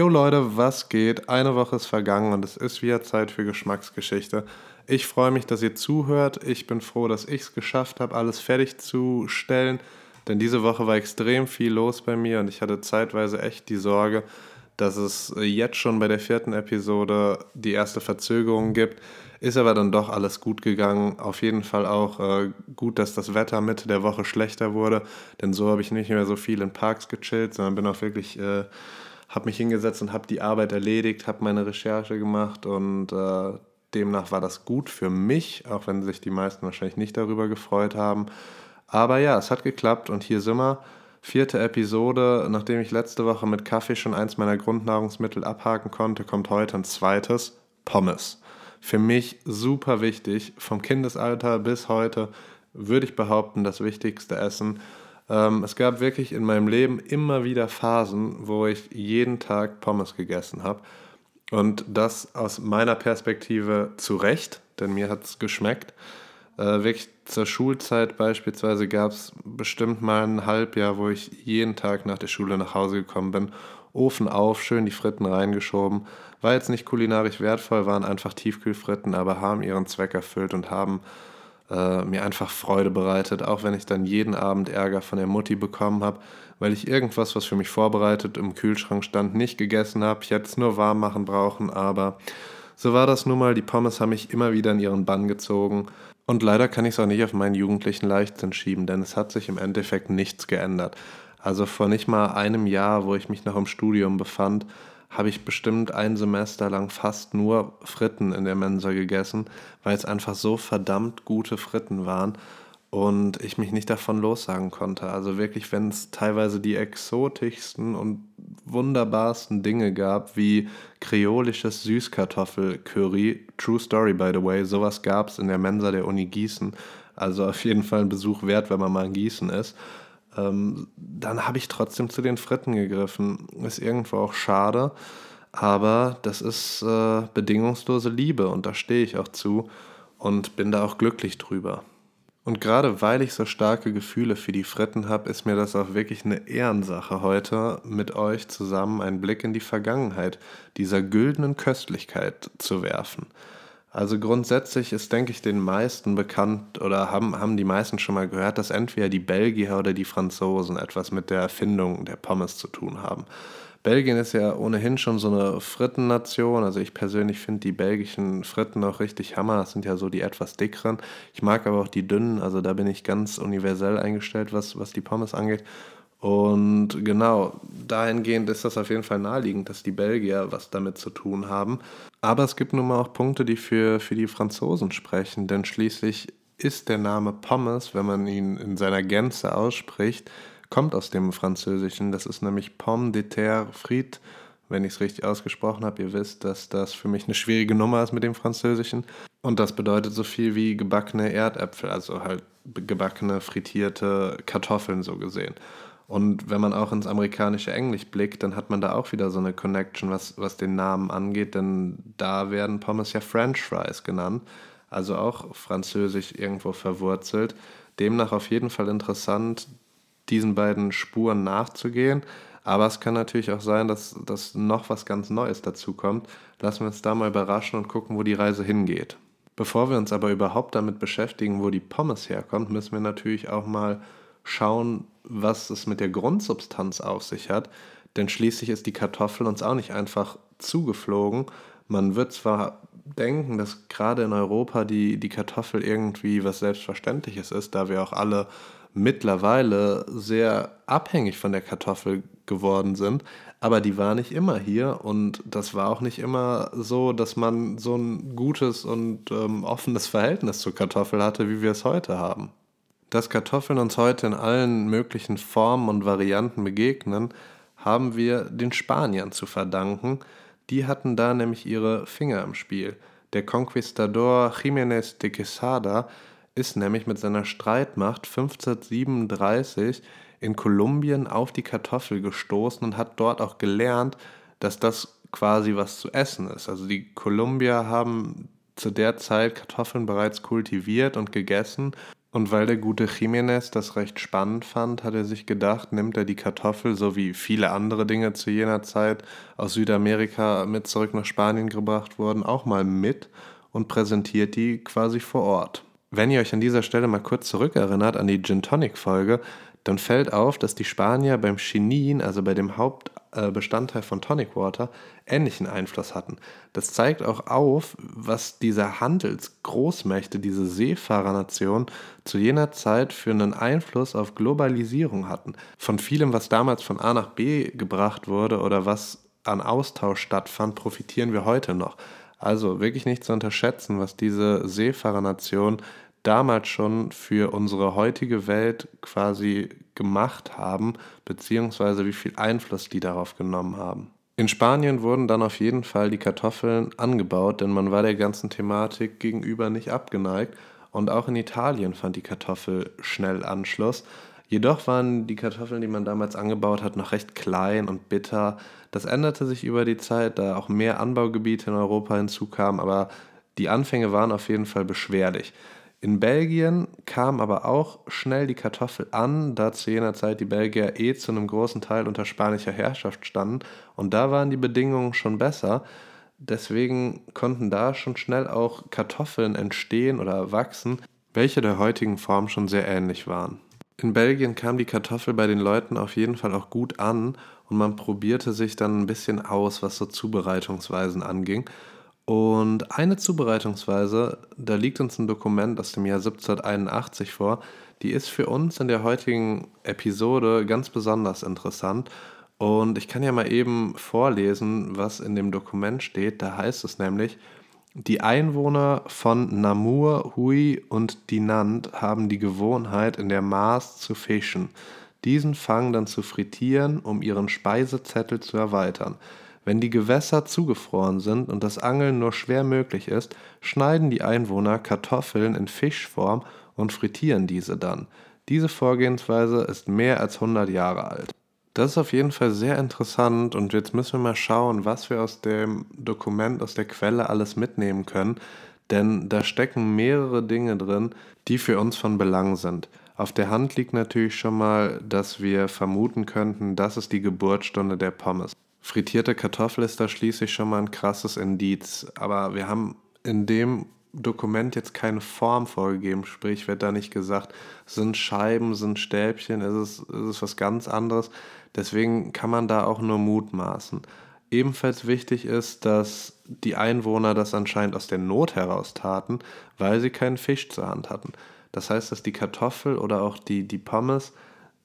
Jo Leute, was geht? Eine Woche ist vergangen und es ist wieder Zeit für Geschmacksgeschichte. Ich freue mich, dass ihr zuhört. Ich bin froh, dass ich es geschafft habe, alles fertigzustellen. Denn diese Woche war extrem viel los bei mir und ich hatte zeitweise echt die Sorge, dass es jetzt schon bei der vierten Episode die erste Verzögerung gibt. Ist aber dann doch alles gut gegangen. Auf jeden Fall auch äh, gut, dass das Wetter Mitte der Woche schlechter wurde. Denn so habe ich nicht mehr so viel in Parks gechillt, sondern bin auch wirklich... Äh, habe mich hingesetzt und habe die Arbeit erledigt, habe meine Recherche gemacht und äh, demnach war das gut für mich, auch wenn sich die meisten wahrscheinlich nicht darüber gefreut haben. Aber ja, es hat geklappt und hier sind wir. Vierte Episode, nachdem ich letzte Woche mit Kaffee schon eins meiner Grundnahrungsmittel abhaken konnte, kommt heute ein zweites, Pommes. Für mich super wichtig, vom Kindesalter bis heute würde ich behaupten, das wichtigste Essen. Ähm, es gab wirklich in meinem Leben immer wieder Phasen, wo ich jeden Tag Pommes gegessen habe. Und das aus meiner Perspektive zu Recht, denn mir hat es geschmeckt. Äh, wirklich zur Schulzeit beispielsweise gab es bestimmt mal ein Halbjahr, wo ich jeden Tag nach der Schule nach Hause gekommen bin. Ofen auf, schön die Fritten reingeschoben. War jetzt nicht kulinarisch wertvoll, waren einfach Tiefkühlfritten, aber haben ihren Zweck erfüllt und haben äh, mir einfach Freude bereitet, auch wenn ich dann jeden Abend Ärger von der Mutti bekommen habe, weil ich irgendwas, was für mich vorbereitet im Kühlschrank stand, nicht gegessen habe. Ich hätte es nur warm machen brauchen, aber so war das nun mal. Die Pommes haben mich immer wieder in ihren Bann gezogen. Und leider kann ich es auch nicht auf meinen jugendlichen Leichtsinn schieben, denn es hat sich im Endeffekt nichts geändert. Also vor nicht mal einem Jahr, wo ich mich noch im Studium befand, habe ich bestimmt ein Semester lang fast nur Fritten in der Mensa gegessen, weil es einfach so verdammt gute Fritten waren und ich mich nicht davon lossagen konnte. Also wirklich, wenn es teilweise die exotischsten und wunderbarsten Dinge gab, wie kreolisches Süßkartoffelcurry, True Story by the way, sowas gab es in der Mensa der Uni Gießen. Also auf jeden Fall ein Besuch wert, wenn man mal in Gießen ist ähm, dann habe ich trotzdem zu den Fritten gegriffen. Ist irgendwo auch schade, aber das ist äh, bedingungslose Liebe und da stehe ich auch zu und bin da auch glücklich drüber. Und gerade weil ich so starke Gefühle für die Fritten habe, ist mir das auch wirklich eine Ehrensache, heute mit euch zusammen einen Blick in die Vergangenheit dieser güldenen Köstlichkeit zu werfen. Also grundsätzlich ist, denke ich, den meisten bekannt oder haben, haben die meisten schon mal gehört, dass entweder die Belgier oder die Franzosen etwas mit der Erfindung der Pommes zu tun haben. Belgien ist ja ohnehin schon so eine Frittennation. Also ich persönlich finde die belgischen Fritten auch richtig Hammer. Das sind ja so die etwas dickeren. Ich mag aber auch die dünnen. Also da bin ich ganz universell eingestellt, was, was die Pommes angeht. Und genau, dahingehend ist das auf jeden Fall naheliegend, dass die Belgier was damit zu tun haben. Aber es gibt nun mal auch Punkte, die für, für die Franzosen sprechen, denn schließlich ist der Name Pommes, wenn man ihn in seiner Gänze ausspricht, kommt aus dem Französischen. Das ist nämlich Pomme de terre frite, wenn ich es richtig ausgesprochen habe. Ihr wisst, dass das für mich eine schwierige Nummer ist mit dem Französischen. Und das bedeutet so viel wie gebackene Erdäpfel, also halt gebackene, frittierte Kartoffeln so gesehen. Und wenn man auch ins amerikanische Englisch blickt, dann hat man da auch wieder so eine Connection, was, was den Namen angeht, denn da werden Pommes ja French Fries genannt, also auch französisch irgendwo verwurzelt. Demnach auf jeden Fall interessant, diesen beiden Spuren nachzugehen. Aber es kann natürlich auch sein, dass, dass noch was ganz Neues dazu kommt. Lassen wir uns da mal überraschen und gucken, wo die Reise hingeht. Bevor wir uns aber überhaupt damit beschäftigen, wo die Pommes herkommt, müssen wir natürlich auch mal schauen, was es mit der Grundsubstanz auf sich hat. Denn schließlich ist die Kartoffel uns auch nicht einfach zugeflogen. Man wird zwar denken, dass gerade in Europa die, die Kartoffel irgendwie was Selbstverständliches ist, da wir auch alle mittlerweile sehr abhängig von der Kartoffel geworden sind, aber die war nicht immer hier und das war auch nicht immer so, dass man so ein gutes und ähm, offenes Verhältnis zur Kartoffel hatte, wie wir es heute haben. Dass Kartoffeln uns heute in allen möglichen Formen und Varianten begegnen, haben wir den Spaniern zu verdanken. Die hatten da nämlich ihre Finger im Spiel. Der Conquistador Jiménez de Quesada ist nämlich mit seiner Streitmacht 1537 in Kolumbien auf die Kartoffel gestoßen und hat dort auch gelernt, dass das quasi was zu essen ist. Also die Kolumbier haben zu der Zeit Kartoffeln bereits kultiviert und gegessen. Und weil der gute Jiménez das recht spannend fand, hat er sich gedacht, nimmt er die Kartoffel, so wie viele andere Dinge zu jener Zeit aus Südamerika mit zurück nach Spanien gebracht wurden, auch mal mit und präsentiert die quasi vor Ort. Wenn ihr euch an dieser Stelle mal kurz zurückerinnert an die Gin Tonic Folge, dann fällt auf, dass die Spanier beim Chinin, also bei dem Hauptbestandteil von Tonic Water, ähnlichen Einfluss hatten. Das zeigt auch auf, was diese Handelsgroßmächte, diese Seefahrernation zu jener Zeit für einen Einfluss auf Globalisierung hatten. Von vielem, was damals von A nach B gebracht wurde oder was an Austausch stattfand, profitieren wir heute noch. Also wirklich nicht zu unterschätzen, was diese Seefahrernation damals schon für unsere heutige Welt quasi gemacht haben, beziehungsweise wie viel Einfluss die darauf genommen haben. In Spanien wurden dann auf jeden Fall die Kartoffeln angebaut, denn man war der ganzen Thematik gegenüber nicht abgeneigt. Und auch in Italien fand die Kartoffel schnell Anschluss. Jedoch waren die Kartoffeln, die man damals angebaut hat, noch recht klein und bitter. Das änderte sich über die Zeit, da auch mehr Anbaugebiete in Europa hinzukamen, aber die Anfänge waren auf jeden Fall beschwerlich. In Belgien kam aber auch schnell die Kartoffel an, da zu jener Zeit die Belgier eh zu einem großen Teil unter spanischer Herrschaft standen und da waren die Bedingungen schon besser. Deswegen konnten da schon schnell auch Kartoffeln entstehen oder wachsen, welche der heutigen Form schon sehr ähnlich waren. In Belgien kam die Kartoffel bei den Leuten auf jeden Fall auch gut an und man probierte sich dann ein bisschen aus, was so Zubereitungsweisen anging. Und eine Zubereitungsweise, da liegt uns ein Dokument aus dem Jahr 1781 vor, die ist für uns in der heutigen Episode ganz besonders interessant. Und ich kann ja mal eben vorlesen, was in dem Dokument steht. Da heißt es nämlich, die Einwohner von Namur, Hui und Dinant haben die Gewohnheit, in der Maas zu fischen, diesen Fang dann zu frittieren, um ihren Speisezettel zu erweitern. Wenn die Gewässer zugefroren sind und das Angeln nur schwer möglich ist, schneiden die Einwohner Kartoffeln in Fischform und frittieren diese dann. Diese Vorgehensweise ist mehr als 100 Jahre alt. Das ist auf jeden Fall sehr interessant und jetzt müssen wir mal schauen, was wir aus dem Dokument, aus der Quelle alles mitnehmen können, denn da stecken mehrere Dinge drin, die für uns von Belang sind. Auf der Hand liegt natürlich schon mal, dass wir vermuten könnten, das ist die Geburtsstunde der Pommes. Frittierte Kartoffel ist da schließlich schon mal ein krasses Indiz. Aber wir haben in dem Dokument jetzt keine Form vorgegeben, sprich wird da nicht gesagt, sind Scheiben, sind Stäbchen, ist es, ist es was ganz anderes. Deswegen kann man da auch nur mutmaßen. Ebenfalls wichtig ist, dass die Einwohner das anscheinend aus der Not heraus taten, weil sie keinen Fisch zur Hand hatten. Das heißt, dass die Kartoffel oder auch die, die Pommes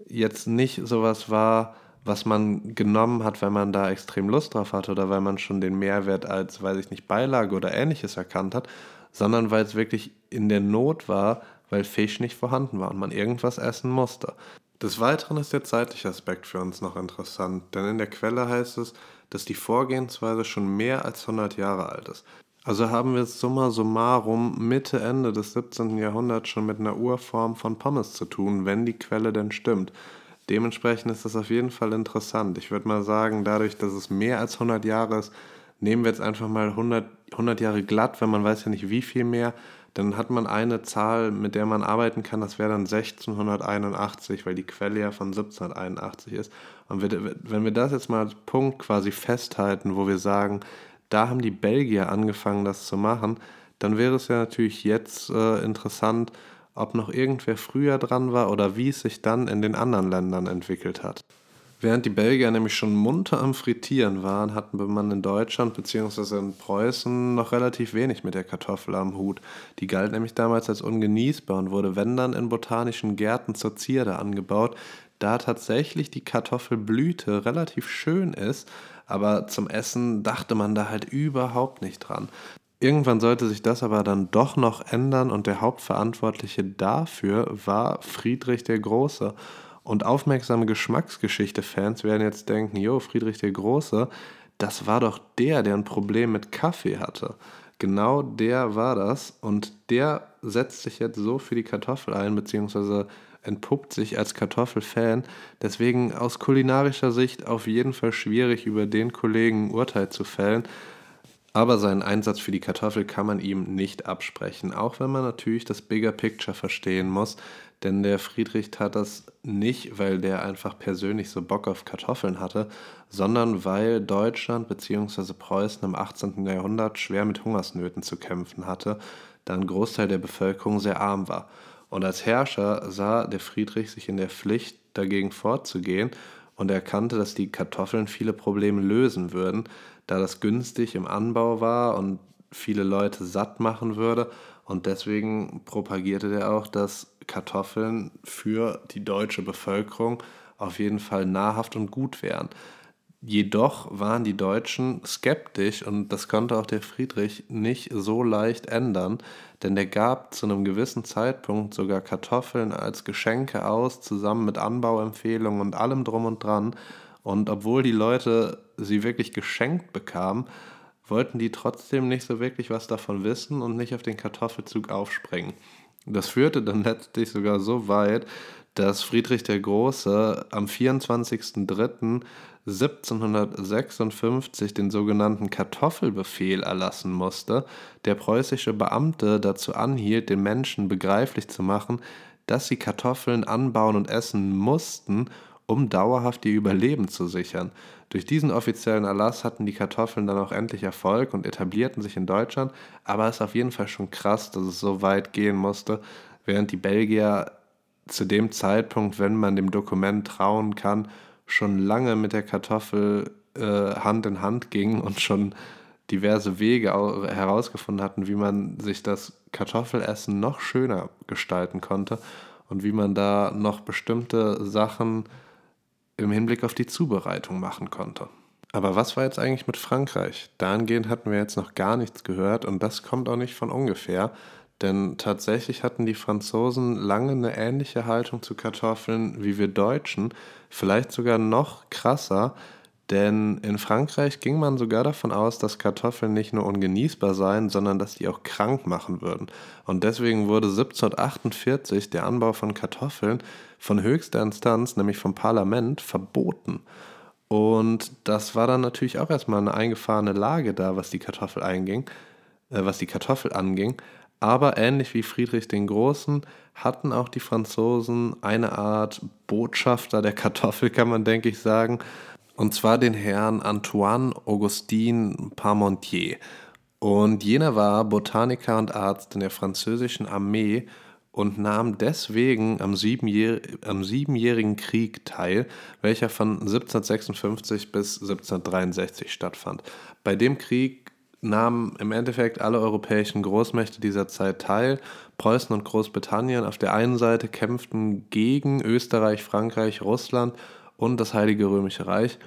jetzt nicht sowas war, was man genommen hat, wenn man da extrem Lust drauf hatte oder weil man schon den Mehrwert als, weiß ich nicht, Beilage oder ähnliches erkannt hat, sondern weil es wirklich in der Not war, weil Fisch nicht vorhanden war und man irgendwas essen musste. Des Weiteren ist der zeitliche Aspekt für uns noch interessant, denn in der Quelle heißt es, dass die Vorgehensweise schon mehr als 100 Jahre alt ist. Also haben wir es summa summarum Mitte, Ende des 17. Jahrhunderts schon mit einer Urform von Pommes zu tun, wenn die Quelle denn stimmt. Dementsprechend ist das auf jeden Fall interessant. Ich würde mal sagen, dadurch, dass es mehr als 100 Jahre ist, nehmen wir jetzt einfach mal 100, 100 Jahre glatt, wenn man weiß ja nicht wie viel mehr, dann hat man eine Zahl, mit der man arbeiten kann, das wäre dann 1681, weil die Quelle ja von 1781 ist. Und wenn wir das jetzt mal als Punkt quasi festhalten, wo wir sagen, da haben die Belgier angefangen, das zu machen, dann wäre es ja natürlich jetzt äh, interessant, ob noch irgendwer früher dran war oder wie es sich dann in den anderen Ländern entwickelt hat. Während die Belgier nämlich schon munter am Frittieren waren, hatten man in Deutschland bzw. in Preußen noch relativ wenig mit der Kartoffel am Hut. Die galt nämlich damals als ungenießbar und wurde, wenn dann, in botanischen Gärten zur Zierde angebaut, da tatsächlich die Kartoffelblüte relativ schön ist, aber zum Essen dachte man da halt überhaupt nicht dran. Irgendwann sollte sich das aber dann doch noch ändern und der Hauptverantwortliche dafür war Friedrich der Große. Und aufmerksame Geschmacksgeschichte-Fans werden jetzt denken, jo, Friedrich der Große, das war doch der, der ein Problem mit Kaffee hatte. Genau der war das und der setzt sich jetzt so für die Kartoffel ein, beziehungsweise entpuppt sich als Kartoffelfan. Deswegen aus kulinarischer Sicht auf jeden Fall schwierig, über den Kollegen ein Urteil zu fällen. Aber seinen Einsatz für die Kartoffel kann man ihm nicht absprechen, auch wenn man natürlich das Bigger Picture verstehen muss. Denn der Friedrich tat das nicht, weil der einfach persönlich so Bock auf Kartoffeln hatte, sondern weil Deutschland bzw. Preußen im 18. Jahrhundert schwer mit Hungersnöten zu kämpfen hatte, da ein Großteil der Bevölkerung sehr arm war. Und als Herrscher sah der Friedrich sich in der Pflicht, dagegen vorzugehen und erkannte, dass die Kartoffeln viele Probleme lösen würden, da das günstig im Anbau war und viele Leute satt machen würde. Und deswegen propagierte er auch, dass Kartoffeln für die deutsche Bevölkerung auf jeden Fall nahrhaft und gut wären. Jedoch waren die Deutschen skeptisch und das konnte auch der Friedrich nicht so leicht ändern, denn der gab zu einem gewissen Zeitpunkt sogar Kartoffeln als Geschenke aus, zusammen mit Anbauempfehlungen und allem drum und dran. Und obwohl die Leute sie wirklich geschenkt bekamen, wollten die trotzdem nicht so wirklich was davon wissen und nicht auf den Kartoffelzug aufspringen. Das führte dann letztlich sogar so weit, dass Friedrich der Große am 24.03.1756 den sogenannten Kartoffelbefehl erlassen musste, der preußische Beamte dazu anhielt, den Menschen begreiflich zu machen, dass sie Kartoffeln anbauen und essen mussten, um dauerhaft ihr Überleben zu sichern. Durch diesen offiziellen Erlass hatten die Kartoffeln dann auch endlich Erfolg und etablierten sich in Deutschland, aber es ist auf jeden Fall schon krass, dass es so weit gehen musste, während die Belgier zu dem Zeitpunkt, wenn man dem Dokument trauen kann, schon lange mit der Kartoffel äh, Hand in Hand gingen und schon diverse Wege herausgefunden hatten, wie man sich das Kartoffelessen noch schöner gestalten konnte und wie man da noch bestimmte Sachen im Hinblick auf die Zubereitung machen konnte. Aber was war jetzt eigentlich mit Frankreich? Dahingehend hatten wir jetzt noch gar nichts gehört und das kommt auch nicht von ungefähr, denn tatsächlich hatten die Franzosen lange eine ähnliche Haltung zu Kartoffeln wie wir Deutschen, vielleicht sogar noch krasser, denn in Frankreich ging man sogar davon aus, dass Kartoffeln nicht nur ungenießbar seien, sondern dass die auch krank machen würden. Und deswegen wurde 1748 der Anbau von Kartoffeln von höchster Instanz, nämlich vom Parlament, verboten. Und das war dann natürlich auch erstmal eine eingefahrene Lage da, was die Kartoffel einging, äh, was die Kartoffel anging. Aber ähnlich wie Friedrich den Großen hatten auch die Franzosen eine Art Botschafter der Kartoffel, kann man denke ich sagen, und zwar den Herrn Antoine Augustin Parmentier. Und jener war Botaniker und Arzt in der französischen Armee und nahm deswegen am, siebenjähr am Siebenjährigen Krieg teil, welcher von 1756 bis 1763 stattfand. Bei dem Krieg nahmen im Endeffekt alle europäischen Großmächte dieser Zeit teil. Preußen und Großbritannien auf der einen Seite kämpften gegen Österreich, Frankreich, Russland und das Heilige Römische Reich.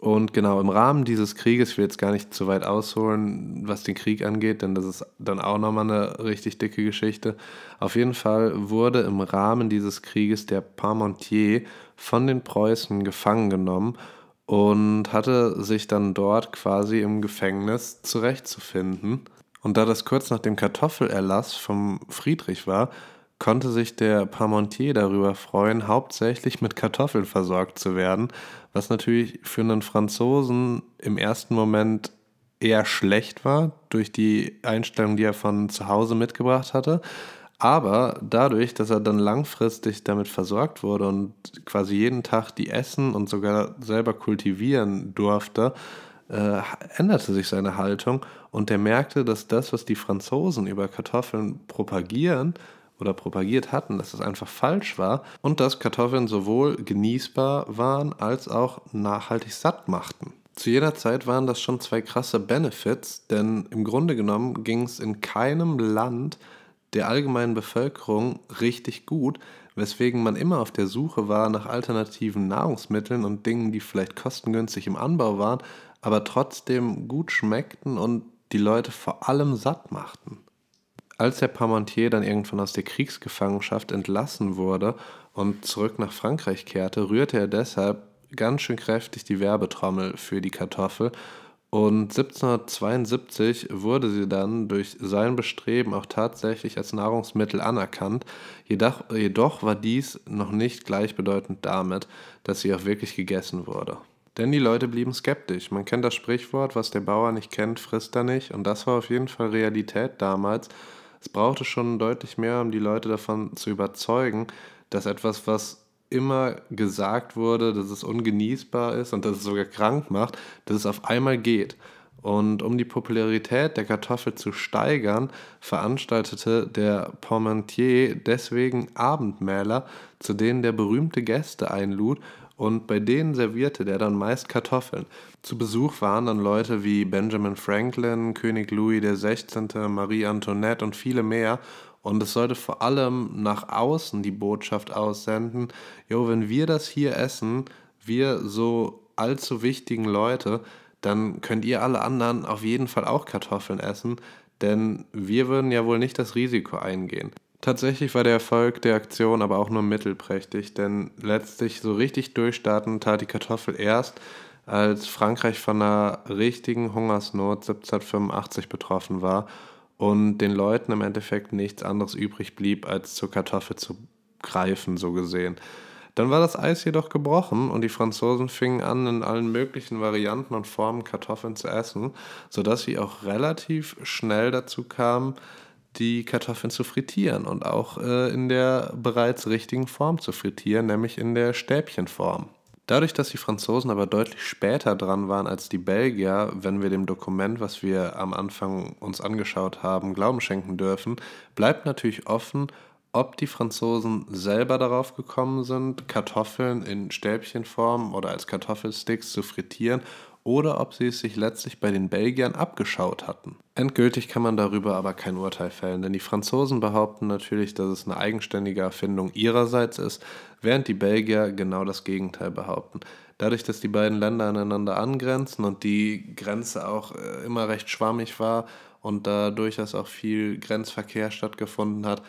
Und genau im Rahmen dieses Krieges, ich will jetzt gar nicht zu weit ausholen, was den Krieg angeht, denn das ist dann auch nochmal eine richtig dicke Geschichte. Auf jeden Fall wurde im Rahmen dieses Krieges der Parmentier von den Preußen gefangen genommen und hatte sich dann dort quasi im Gefängnis zurechtzufinden. Und da das kurz nach dem Kartoffelerlass vom Friedrich war, konnte sich der Parmentier darüber freuen, hauptsächlich mit Kartoffeln versorgt zu werden, was natürlich für einen Franzosen im ersten Moment eher schlecht war, durch die Einstellung, die er von zu Hause mitgebracht hatte. Aber dadurch, dass er dann langfristig damit versorgt wurde und quasi jeden Tag die essen und sogar selber kultivieren durfte, äh, änderte sich seine Haltung und er merkte, dass das, was die Franzosen über Kartoffeln propagieren, oder propagiert hatten, dass es einfach falsch war und dass Kartoffeln sowohl genießbar waren als auch nachhaltig satt machten. Zu jeder Zeit waren das schon zwei krasse Benefits, denn im Grunde genommen ging es in keinem Land der allgemeinen Bevölkerung richtig gut, weswegen man immer auf der Suche war nach alternativen Nahrungsmitteln und Dingen, die vielleicht kostengünstig im Anbau waren, aber trotzdem gut schmeckten und die Leute vor allem satt machten. Als der Parmentier dann irgendwann aus der Kriegsgefangenschaft entlassen wurde und zurück nach Frankreich kehrte, rührte er deshalb ganz schön kräftig die Werbetrommel für die Kartoffel Und 1772 wurde sie dann durch sein Bestreben auch tatsächlich als Nahrungsmittel anerkannt. Jedoch, jedoch war dies noch nicht gleichbedeutend damit, dass sie auch wirklich gegessen wurde. Denn die Leute blieben skeptisch. Man kennt das Sprichwort, was der Bauer nicht kennt, frisst er nicht. Und das war auf jeden Fall Realität damals. Es brauchte schon deutlich mehr, um die Leute davon zu überzeugen, dass etwas, was immer gesagt wurde, dass es ungenießbar ist und dass es sogar krank macht, dass es auf einmal geht. Und um die Popularität der Kartoffel zu steigern, veranstaltete der Parmentier deswegen Abendmäler, zu denen der berühmte Gäste einlud und bei denen servierte der dann meist Kartoffeln. Zu Besuch waren dann Leute wie Benjamin Franklin, König Louis XVI., Marie Antoinette und viele mehr und es sollte vor allem nach außen die Botschaft aussenden, jo, wenn wir das hier essen, wir so allzu wichtigen Leute, dann könnt ihr alle anderen auf jeden Fall auch Kartoffeln essen, denn wir würden ja wohl nicht das Risiko eingehen. Tatsächlich war der Erfolg der Aktion aber auch nur mittelprächtig, denn letztlich so richtig durchstarten tat die Kartoffel erst, als Frankreich von einer richtigen Hungersnot 1785 betroffen war und den Leuten im Endeffekt nichts anderes übrig blieb, als zur Kartoffel zu greifen, so gesehen. Dann war das Eis jedoch gebrochen und die Franzosen fingen an, in allen möglichen Varianten und Formen Kartoffeln zu essen, sodass sie auch relativ schnell dazu kamen, die Kartoffeln zu frittieren und auch äh, in der bereits richtigen Form zu frittieren, nämlich in der Stäbchenform. Dadurch, dass die Franzosen aber deutlich später dran waren als die Belgier, wenn wir dem Dokument, was wir am Anfang uns angeschaut haben, Glauben schenken dürfen, bleibt natürlich offen, ob die Franzosen selber darauf gekommen sind, Kartoffeln in Stäbchenform oder als Kartoffelsticks zu frittieren oder ob sie es sich letztlich bei den Belgiern abgeschaut hatten. Endgültig kann man darüber aber kein Urteil fällen, denn die Franzosen behaupten natürlich, dass es eine eigenständige Erfindung ihrerseits ist, während die Belgier genau das Gegenteil behaupten. Dadurch, dass die beiden Länder aneinander angrenzen und die Grenze auch äh, immer recht schwammig war und da durchaus auch viel Grenzverkehr stattgefunden hat,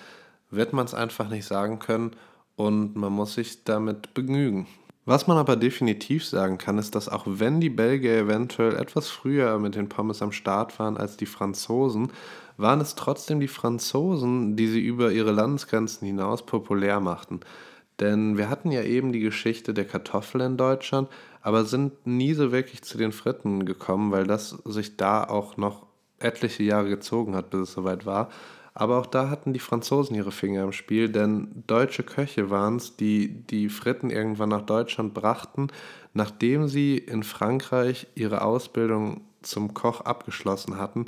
wird man es einfach nicht sagen können und man muss sich damit begnügen. Was man aber definitiv sagen kann, ist, dass auch wenn die Belgier eventuell etwas früher mit den Pommes am Start waren als die Franzosen, waren es trotzdem die Franzosen, die sie über ihre Landesgrenzen hinaus populär machten. Denn wir hatten ja eben die Geschichte der Kartoffel in Deutschland, aber sind nie so wirklich zu den Fritten gekommen, weil das sich da auch noch etliche Jahre gezogen hat, bis es soweit war. Aber auch da hatten die Franzosen ihre Finger im Spiel, denn deutsche Köche waren es, die die Fritten irgendwann nach Deutschland brachten, nachdem sie in Frankreich ihre Ausbildung zum Koch abgeschlossen hatten.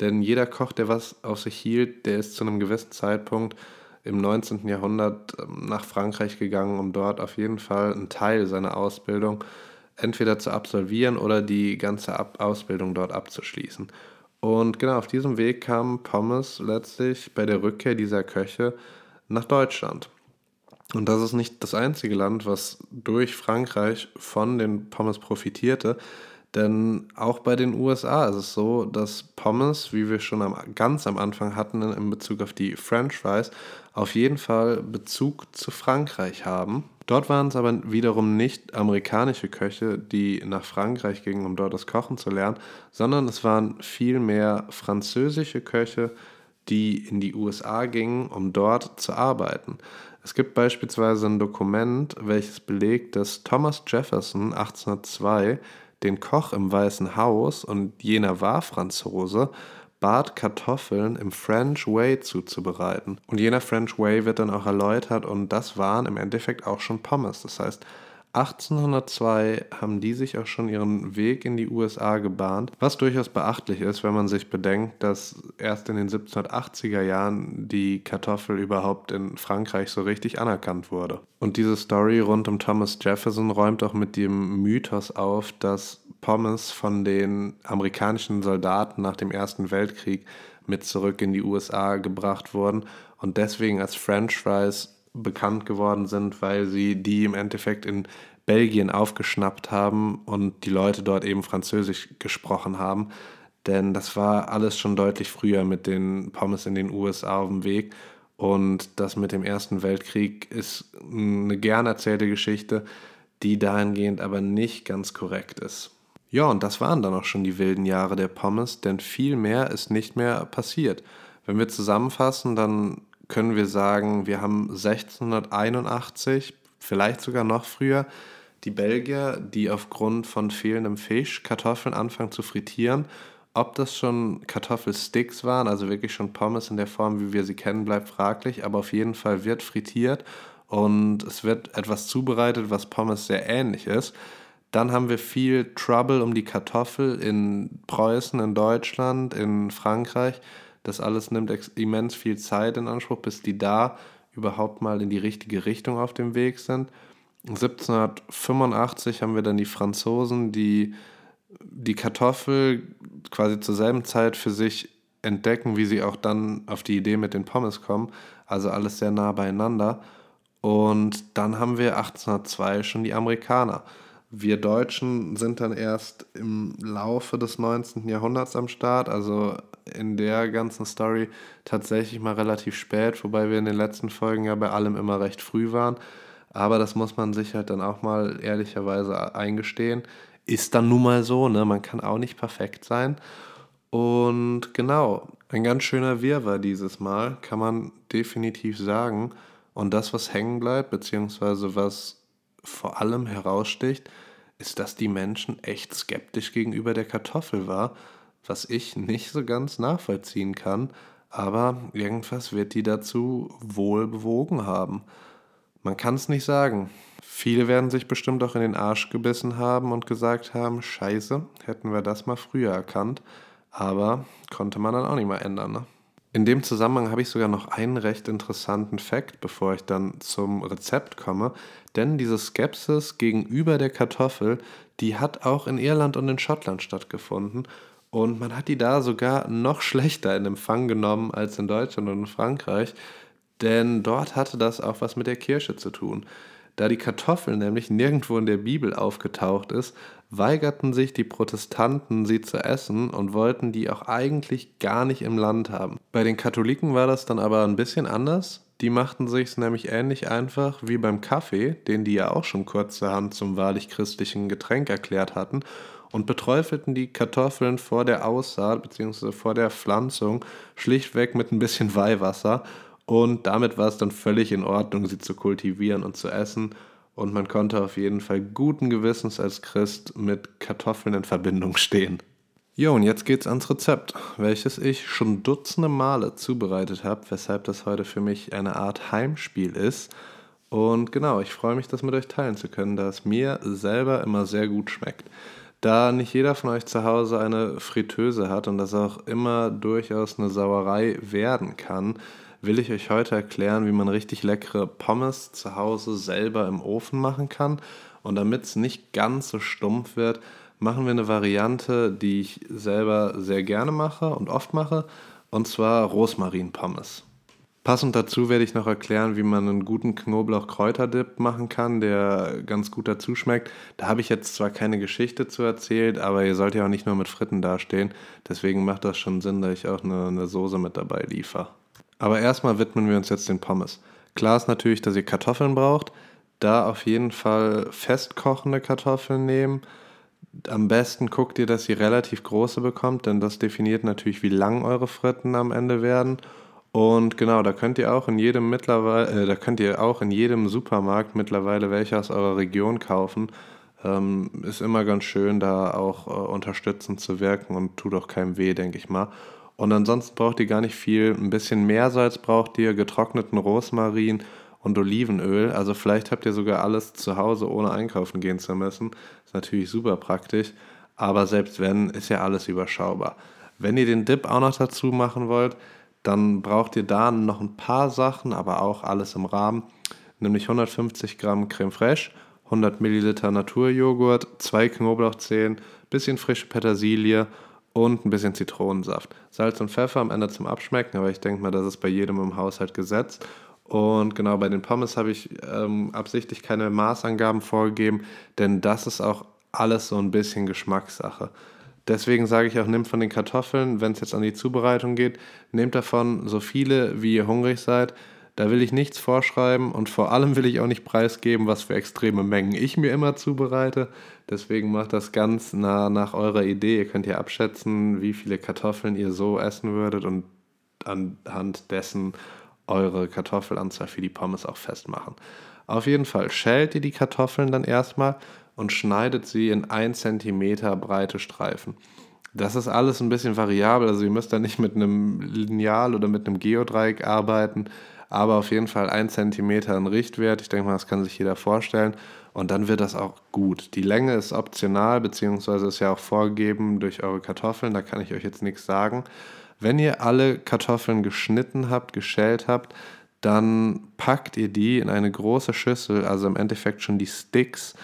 Denn jeder Koch, der was auf sich hielt, der ist zu einem gewissen Zeitpunkt im 19. Jahrhundert ähm, nach Frankreich gegangen, um dort auf jeden Fall einen Teil seiner Ausbildung entweder zu absolvieren oder die ganze Ausbildung dort abzuschließen. Und genau auf diesem Weg kam Pommes letztlich bei der Rückkehr dieser Köche nach Deutschland. Und das ist nicht das einzige Land, was durch Frankreich von den Pommes profitierte, denn auch bei den USA ist es so, dass Pommes, wie wir schon am, ganz am Anfang hatten in Bezug auf die French Fries, auf jeden Fall Bezug zu Frankreich haben Dort waren es aber wiederum nicht amerikanische Köche, die nach Frankreich gingen, um dort das Kochen zu lernen, sondern es waren vielmehr französische Köche, die in die USA gingen, um dort zu arbeiten. Es gibt beispielsweise ein Dokument, welches belegt, dass Thomas Jefferson 1802 den Koch im Weißen Haus, und jener war Franzose, bat, Kartoffeln im French Way zuzubereiten. Und jener French Way wird dann auch erläutert und das waren im Endeffekt auch schon Pommes. Das heißt, 1802 haben die sich auch schon ihren Weg in die USA gebahnt, was durchaus beachtlich ist, wenn man sich bedenkt, dass erst in den 1780er Jahren die Kartoffel überhaupt in Frankreich so richtig anerkannt wurde. Und diese Story rund um Thomas Jefferson räumt auch mit dem Mythos auf, dass Pommes von den amerikanischen Soldaten nach dem Ersten Weltkrieg mit zurück in die USA gebracht wurden und deswegen als French Fries bekannt geworden sind, weil sie die im Endeffekt in Belgien aufgeschnappt haben und die Leute dort eben Französisch gesprochen haben. Denn das war alles schon deutlich früher mit den Pommes in den USA auf dem Weg. Und das mit dem Ersten Weltkrieg ist eine gern erzählte Geschichte, die dahingehend aber nicht ganz korrekt ist. Ja, und das waren dann auch schon die wilden Jahre der Pommes, denn viel mehr ist nicht mehr passiert. Wenn wir zusammenfassen, dann können wir sagen, wir haben 1681, vielleicht sogar noch früher, die Belgier, die aufgrund von fehlendem Fisch Kartoffeln anfangen zu frittieren. Ob das schon Kartoffelsticks waren, also wirklich schon Pommes in der Form, wie wir sie kennen, bleibt fraglich, aber auf jeden Fall wird frittiert und es wird etwas zubereitet, was Pommes sehr ähnlich ist. Dann haben wir viel Trouble um die Kartoffel in Preußen, in Deutschland, in Frankreich. Das alles nimmt immens viel Zeit in Anspruch, bis die da überhaupt mal in die richtige Richtung auf dem Weg sind. 1785 haben wir dann die Franzosen, die die Kartoffel quasi zur selben Zeit für sich entdecken, wie sie auch dann auf die Idee mit den Pommes kommen. Also alles sehr nah beieinander. Und dann haben wir 1802 schon die Amerikaner. Wir Deutschen sind dann erst im Laufe des 19. Jahrhunderts am Start, also in der ganzen Story tatsächlich mal relativ spät, wobei wir in den letzten Folgen ja bei allem immer recht früh waren. Aber das muss man sich halt dann auch mal ehrlicherweise eingestehen. Ist dann nun mal so, ne? Man kann auch nicht perfekt sein. Und genau, ein ganz schöner Wirrwarr dieses Mal, kann man definitiv sagen. Und das, was hängen bleibt, beziehungsweise was vor allem heraussticht, ist, dass die Menschen echt skeptisch gegenüber der Kartoffel war, was ich nicht so ganz nachvollziehen kann, aber irgendwas wird die dazu wohl bewogen haben. Man kann es nicht sagen. Viele werden sich bestimmt auch in den Arsch gebissen haben und gesagt haben, scheiße, hätten wir das mal früher erkannt, aber konnte man dann auch nicht mal ändern. Ne? In dem Zusammenhang habe ich sogar noch einen recht interessanten Fakt, bevor ich dann zum Rezept komme. Denn diese Skepsis gegenüber der Kartoffel, die hat auch in Irland und in Schottland stattgefunden. Und man hat die da sogar noch schlechter in Empfang genommen als in Deutschland und in Frankreich. Denn dort hatte das auch was mit der Kirche zu tun. Da die Kartoffel nämlich nirgendwo in der Bibel aufgetaucht ist, weigerten sich die Protestanten, sie zu essen und wollten die auch eigentlich gar nicht im Land haben. Bei den Katholiken war das dann aber ein bisschen anders. Die machten sich nämlich ähnlich einfach wie beim Kaffee, den die ja auch schon kurzerhand zum wahrlich christlichen Getränk erklärt hatten, und beträufelten die Kartoffeln vor der Aussaat bzw. vor der Pflanzung schlichtweg mit ein bisschen Weihwasser und damit war es dann völlig in Ordnung, sie zu kultivieren und zu essen. Und man konnte auf jeden Fall guten Gewissens als Christ mit Kartoffeln in Verbindung stehen. Jo, und jetzt geht's ans Rezept, welches ich schon dutzende Male zubereitet habe, weshalb das heute für mich eine Art Heimspiel ist. Und genau, ich freue mich, das mit euch teilen zu können, da es mir selber immer sehr gut schmeckt. Da nicht jeder von euch zu Hause eine Fritteuse hat und das auch immer durchaus eine Sauerei werden kann, will ich euch heute erklären, wie man richtig leckere Pommes zu Hause selber im Ofen machen kann. Und damit es nicht ganz so stumpf wird, machen wir eine Variante, die ich selber sehr gerne mache und oft mache, und zwar Rosmarin-Pommes. Passend dazu werde ich noch erklären, wie man einen guten Knoblauch-Kräuterdip machen kann, der ganz gut dazu schmeckt. Da habe ich jetzt zwar keine Geschichte zu erzählt, aber ihr sollt ja auch nicht nur mit Fritten dastehen. Deswegen macht das schon Sinn, dass ich auch eine, eine Soße mit dabei liefere. Aber erstmal widmen wir uns jetzt den Pommes. Klar ist natürlich, dass ihr Kartoffeln braucht. Da auf jeden Fall festkochende Kartoffeln nehmen. Am besten guckt ihr, dass ihr relativ große bekommt, denn das definiert natürlich, wie lang eure Fritten am Ende werden. Und genau, da könnt ihr auch in jedem mittlerweile, äh, da könnt ihr auch in jedem Supermarkt mittlerweile welche aus eurer Region kaufen. Ähm, ist immer ganz schön, da auch äh, unterstützend zu wirken und tut auch keinem weh, denke ich mal. Und ansonsten braucht ihr gar nicht viel. Ein bisschen Meersalz braucht ihr, getrockneten Rosmarin und Olivenöl. Also vielleicht habt ihr sogar alles zu Hause, ohne einkaufen gehen zu müssen. Ist natürlich super praktisch. Aber selbst wenn, ist ja alles überschaubar. Wenn ihr den Dip auch noch dazu machen wollt, dann braucht ihr da noch ein paar Sachen, aber auch alles im Rahmen. Nämlich 150 Gramm Creme Fraiche, 100 Milliliter Naturjoghurt, zwei Knoblauchzehen, bisschen frische Petersilie und ein bisschen Zitronensaft. Salz und Pfeffer am Ende zum Abschmecken, aber ich denke mal, das ist bei jedem im Haushalt gesetzt. Und genau bei den Pommes habe ich ähm, absichtlich keine Maßangaben vorgegeben, denn das ist auch alles so ein bisschen Geschmackssache. Deswegen sage ich auch, nehmt von den Kartoffeln, wenn es jetzt an die Zubereitung geht, nehmt davon so viele, wie ihr hungrig seid. Da will ich nichts vorschreiben und vor allem will ich auch nicht preisgeben, was für extreme Mengen ich mir immer zubereite. Deswegen macht das ganz nah nach eurer Idee. Ihr könnt ja abschätzen, wie viele Kartoffeln ihr so essen würdet und anhand dessen eure Kartoffelanzahl für die Pommes auch festmachen. Auf jeden Fall schält ihr die Kartoffeln dann erstmal und schneidet sie in 1 cm breite Streifen. Das ist alles ein bisschen variabel, also ihr müsst da nicht mit einem Lineal oder mit einem Geodreieck arbeiten, aber auf jeden Fall 1 cm ein Richtwert. Ich denke mal, das kann sich jeder vorstellen. Und dann wird das auch gut. Die Länge ist optional, beziehungsweise ist ja auch vorgegeben durch eure Kartoffeln, da kann ich euch jetzt nichts sagen. Wenn ihr alle Kartoffeln geschnitten habt, geschält habt, dann packt ihr die in eine große Schüssel, also im Endeffekt schon die Sticks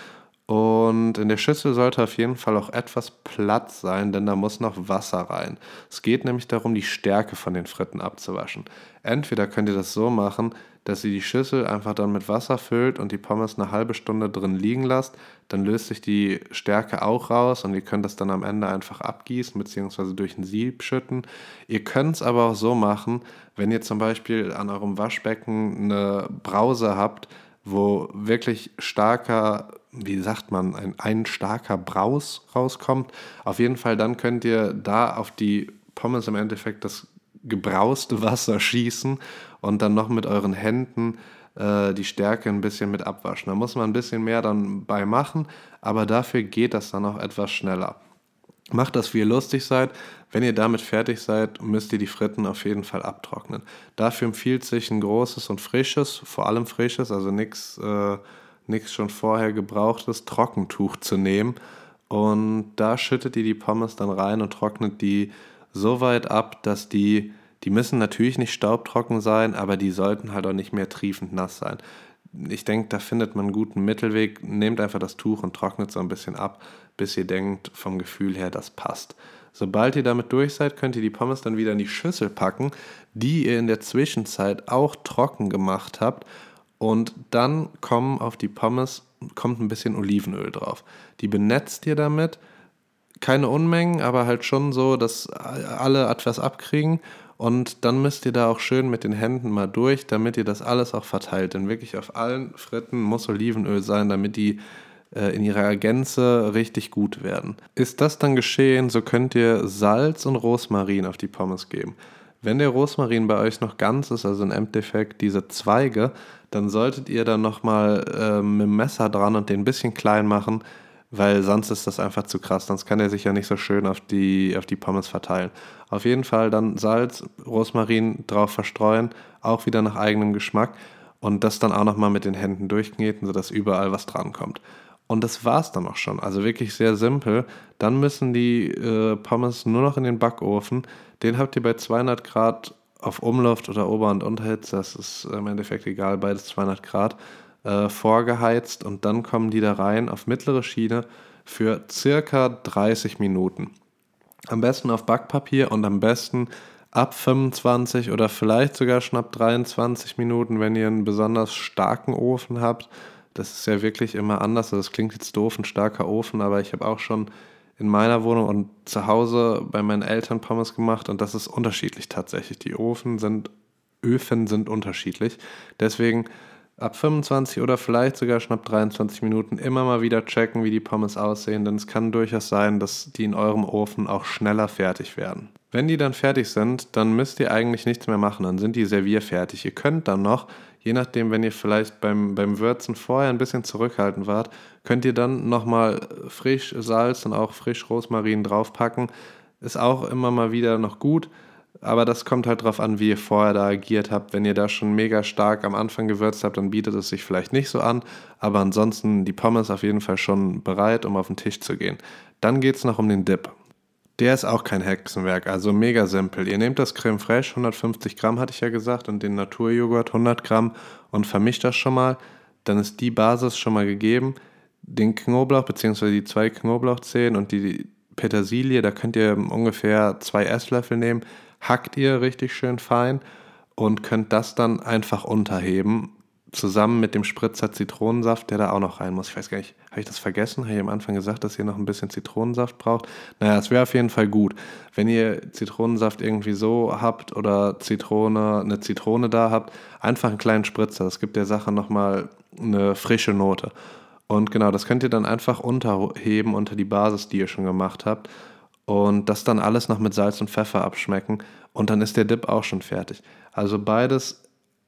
und in der Schüssel sollte auf jeden Fall auch etwas Platz sein, denn da muss noch Wasser rein. Es geht nämlich darum, die Stärke von den Fritten abzuwaschen. Entweder könnt ihr das so machen, dass ihr die Schüssel einfach dann mit Wasser füllt und die Pommes eine halbe Stunde drin liegen lasst. Dann löst sich die Stärke auch raus und ihr könnt das dann am Ende einfach abgießen bzw. durch ein Sieb schütten. Ihr könnt es aber auch so machen, wenn ihr zum Beispiel an eurem Waschbecken eine Brause habt, wo wirklich starker wie sagt man, ein, ein starker Braus rauskommt. Auf jeden Fall, dann könnt ihr da auf die Pommes im Endeffekt das gebrauste Wasser schießen und dann noch mit euren Händen äh, die Stärke ein bisschen mit abwaschen. Da muss man ein bisschen mehr dann bei machen, aber dafür geht das dann auch etwas schneller. Macht das, wie ihr lustig seid. Wenn ihr damit fertig seid, müsst ihr die Fritten auf jeden Fall abtrocknen. Dafür empfiehlt sich ein großes und frisches, vor allem frisches, also nichts äh, nichts schon vorher gebrauchtes Trockentuch zu nehmen. Und da schüttet ihr die Pommes dann rein und trocknet die so weit ab, dass die, die müssen natürlich nicht staubtrocken sein, aber die sollten halt auch nicht mehr triefend nass sein. Ich denke, da findet man einen guten Mittelweg. Nehmt einfach das Tuch und trocknet so ein bisschen ab, bis ihr denkt, vom Gefühl her, das passt. Sobald ihr damit durch seid, könnt ihr die Pommes dann wieder in die Schüssel packen, die ihr in der Zwischenzeit auch trocken gemacht habt und dann kommen auf die Pommes, kommt ein bisschen Olivenöl drauf. Die benetzt ihr damit. Keine Unmengen, aber halt schon so, dass alle etwas abkriegen. Und dann müsst ihr da auch schön mit den Händen mal durch, damit ihr das alles auch verteilt. Denn wirklich auf allen Fritten muss Olivenöl sein, damit die äh, in ihrer Gänze richtig gut werden. Ist das dann geschehen, so könnt ihr Salz und Rosmarin auf die Pommes geben. Wenn der Rosmarin bei euch noch ganz ist, also im Endeffekt diese Zweige, dann solltet ihr dann nochmal äh, mit dem Messer dran und den ein bisschen klein machen, weil sonst ist das einfach zu krass. Sonst kann er sich ja nicht so schön auf die, auf die Pommes verteilen. Auf jeden Fall dann Salz, Rosmarin drauf verstreuen, auch wieder nach eigenem Geschmack und das dann auch nochmal mit den Händen durchkneten, sodass überall was dran kommt. Und das war es dann auch schon. Also wirklich sehr simpel. Dann müssen die äh, Pommes nur noch in den Backofen. Den habt ihr bei 200 Grad auf Umluft oder Ober- und Unterhitze, das ist im Endeffekt egal, beides 200 Grad, äh, vorgeheizt und dann kommen die da rein auf mittlere Schiene für circa 30 Minuten. Am besten auf Backpapier und am besten ab 25 oder vielleicht sogar schon ab 23 Minuten, wenn ihr einen besonders starken Ofen habt. Das ist ja wirklich immer anders. Also das klingt jetzt doof, ein starker Ofen, aber ich habe auch schon in meiner Wohnung und zu Hause bei meinen Eltern Pommes gemacht und das ist unterschiedlich tatsächlich. Die Öfen sind, Öfen sind unterschiedlich. Deswegen ab 25 oder vielleicht sogar schon ab 23 Minuten immer mal wieder checken, wie die Pommes aussehen, denn es kann durchaus sein, dass die in eurem Ofen auch schneller fertig werden. Wenn die dann fertig sind, dann müsst ihr eigentlich nichts mehr machen, dann sind die servierfertig. Ihr könnt dann noch je nachdem, wenn ihr vielleicht beim, beim Würzen vorher ein bisschen zurückhaltend wart, könnt ihr dann nochmal frisch Salz und auch frisch Rosmarin draufpacken. Ist auch immer mal wieder noch gut, aber das kommt halt drauf an, wie ihr vorher da agiert habt. Wenn ihr da schon mega stark am Anfang gewürzt habt, dann bietet es sich vielleicht nicht so an, aber ansonsten die Pommes auf jeden Fall schon bereit, um auf den Tisch zu gehen. Dann geht es noch um den Dip. Der ist auch kein Hexenwerk, also mega simpel. Ihr nehmt das Creme Fraiche, 150 Gramm hatte ich ja gesagt, und den Naturjoghurt 100 Gramm und vermischt das schon mal. Dann ist die Basis schon mal gegeben. Den Knoblauch bzw. die zwei Knoblauchzehen und die Petersilie, da könnt ihr ungefähr zwei Esslöffel nehmen, hackt ihr richtig schön fein und könnt das dann einfach unterheben. Zusammen mit dem Spritzer Zitronensaft, der da auch noch rein muss. Ich weiß gar nicht, habe ich das vergessen? Habe ich am Anfang gesagt, dass ihr noch ein bisschen Zitronensaft braucht? Naja, es wäre auf jeden Fall gut. Wenn ihr Zitronensaft irgendwie so habt oder Zitrone, eine Zitrone da habt, einfach einen kleinen Spritzer. Das gibt der Sache nochmal eine frische Note. Und genau, das könnt ihr dann einfach unterheben unter die Basis, die ihr schon gemacht habt. Und das dann alles noch mit Salz und Pfeffer abschmecken. Und dann ist der Dip auch schon fertig. Also beides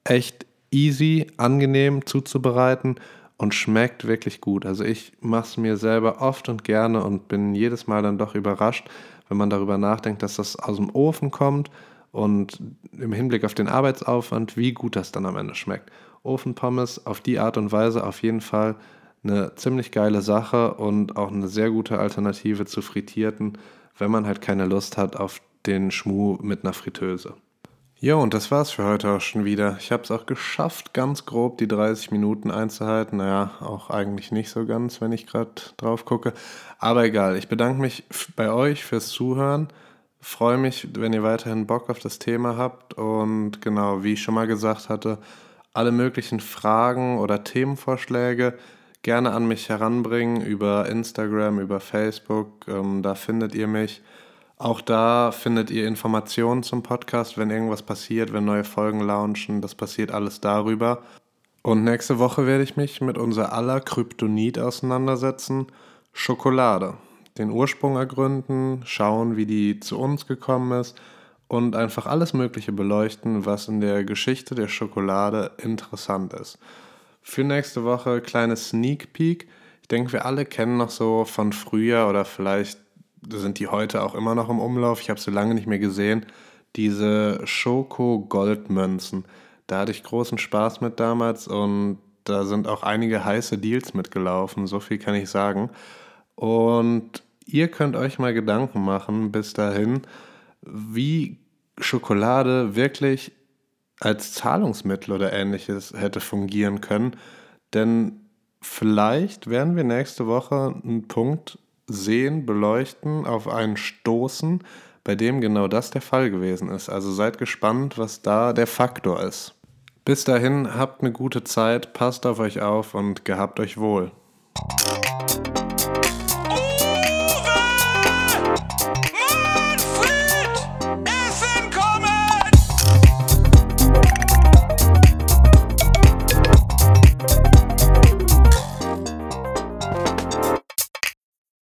echt easy, angenehm zuzubereiten und schmeckt wirklich gut. Also ich mache es mir selber oft und gerne und bin jedes Mal dann doch überrascht, wenn man darüber nachdenkt, dass das aus dem Ofen kommt und im Hinblick auf den Arbeitsaufwand, wie gut das dann am Ende schmeckt. Ofenpommes auf die Art und Weise auf jeden Fall eine ziemlich geile Sache und auch eine sehr gute Alternative zu frittierten, wenn man halt keine Lust hat auf den Schmuh mit einer Fritteuse. Jo, und das war's für heute auch schon wieder. Ich habe es auch geschafft, ganz grob die 30 Minuten einzuhalten. Naja, auch eigentlich nicht so ganz, wenn ich gerade drauf gucke. Aber egal, ich bedanke mich bei euch fürs Zuhören. Freue mich, wenn ihr weiterhin Bock auf das Thema habt. Und genau, wie ich schon mal gesagt hatte, alle möglichen Fragen oder Themenvorschläge gerne an mich heranbringen über Instagram, über Facebook. Ähm, da findet ihr mich. Auch da findet ihr Informationen zum Podcast, wenn irgendwas passiert, wenn neue Folgen launchen. Das passiert alles darüber. Und nächste Woche werde ich mich mit unser aller Kryptonit auseinandersetzen. Schokolade. Den Ursprung ergründen, schauen, wie die zu uns gekommen ist und einfach alles Mögliche beleuchten, was in der Geschichte der Schokolade interessant ist. Für nächste Woche kleine Sneak Peek. Ich denke, wir alle kennen noch so von früher oder vielleicht sind die heute auch immer noch im Umlauf. Ich habe sie lange nicht mehr gesehen. Diese Schoko-Goldmünzen. Da hatte ich großen Spaß mit damals und da sind auch einige heiße Deals mitgelaufen, so viel kann ich sagen. Und ihr könnt euch mal Gedanken machen bis dahin, wie Schokolade wirklich als Zahlungsmittel oder ähnliches hätte fungieren können. Denn vielleicht werden wir nächste Woche einen Punkt sehen, beleuchten, auf einen stoßen, bei dem genau das der Fall gewesen ist. Also seid gespannt, was da der Faktor ist. Bis dahin, habt eine gute Zeit, passt auf euch auf und gehabt euch wohl.